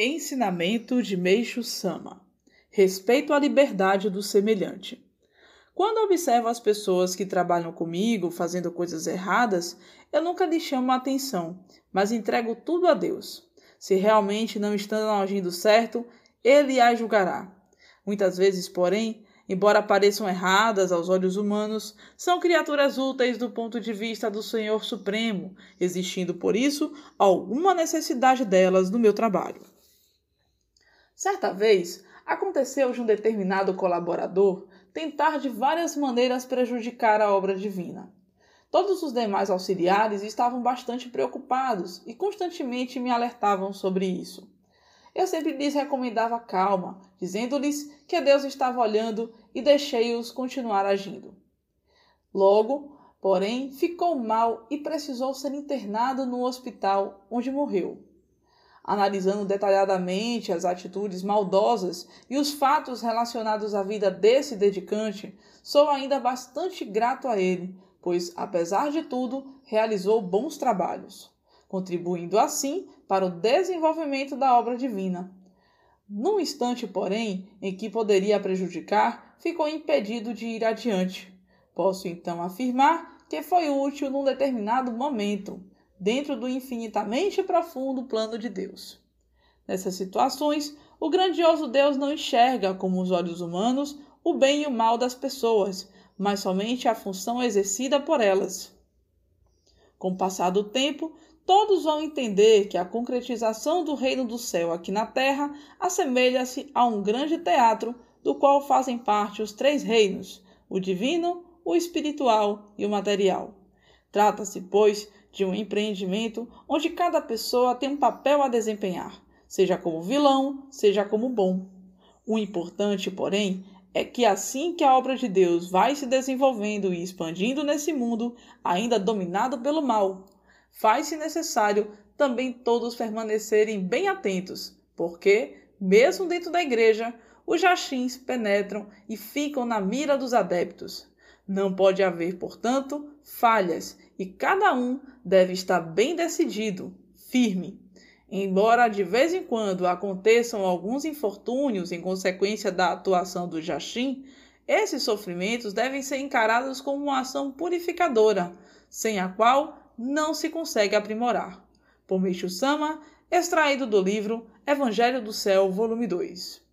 Ensinamento de Meixo Sama: Respeito à liberdade do semelhante. Quando observo as pessoas que trabalham comigo fazendo coisas erradas, eu nunca lhes chamo a atenção, mas entrego tudo a Deus. Se realmente não estão agindo certo, Ele as julgará. Muitas vezes, porém, embora pareçam erradas aos olhos humanos, são criaturas úteis do ponto de vista do Senhor Supremo, existindo por isso alguma necessidade delas no meu trabalho. Certa vez, aconteceu de um determinado colaborador tentar de várias maneiras prejudicar a obra divina. Todos os demais auxiliares estavam bastante preocupados e constantemente me alertavam sobre isso. Eu sempre lhes recomendava calma, dizendo-lhes que Deus estava olhando e deixei-os continuar agindo. Logo, porém, ficou mal e precisou ser internado no hospital, onde morreu analisando detalhadamente as atitudes maldosas e os fatos relacionados à vida desse dedicante, sou ainda bastante grato a ele, pois, apesar de tudo, realizou bons trabalhos, contribuindo assim para o desenvolvimento da obra divina. Num instante, porém, em que poderia prejudicar, ficou impedido de ir adiante. Posso então afirmar que foi útil num determinado momento, dentro do infinitamente profundo plano de Deus. Nessas situações, o grandioso Deus não enxerga como os olhos humanos o bem e o mal das pessoas, mas somente a função exercida por elas. Com o passar do tempo, todos vão entender que a concretização do reino do céu aqui na terra assemelha-se a um grande teatro do qual fazem parte os três reinos: o divino, o espiritual e o material. Trata-se, pois, de um empreendimento onde cada pessoa tem um papel a desempenhar, seja como vilão, seja como bom. O importante, porém, é que assim que a obra de Deus vai se desenvolvendo e expandindo nesse mundo, ainda dominado pelo mal, faz-se necessário também todos permanecerem bem atentos, porque, mesmo dentro da igreja, os jachins penetram e ficam na mira dos adeptos. Não pode haver, portanto, falhas e cada um deve estar bem decidido, firme. Embora de vez em quando aconteçam alguns infortúnios em consequência da atuação do Jachim, esses sofrimentos devem ser encarados como uma ação purificadora, sem a qual não se consegue aprimorar. Por Micho Sama, extraído do livro Evangelho do Céu, volume 2.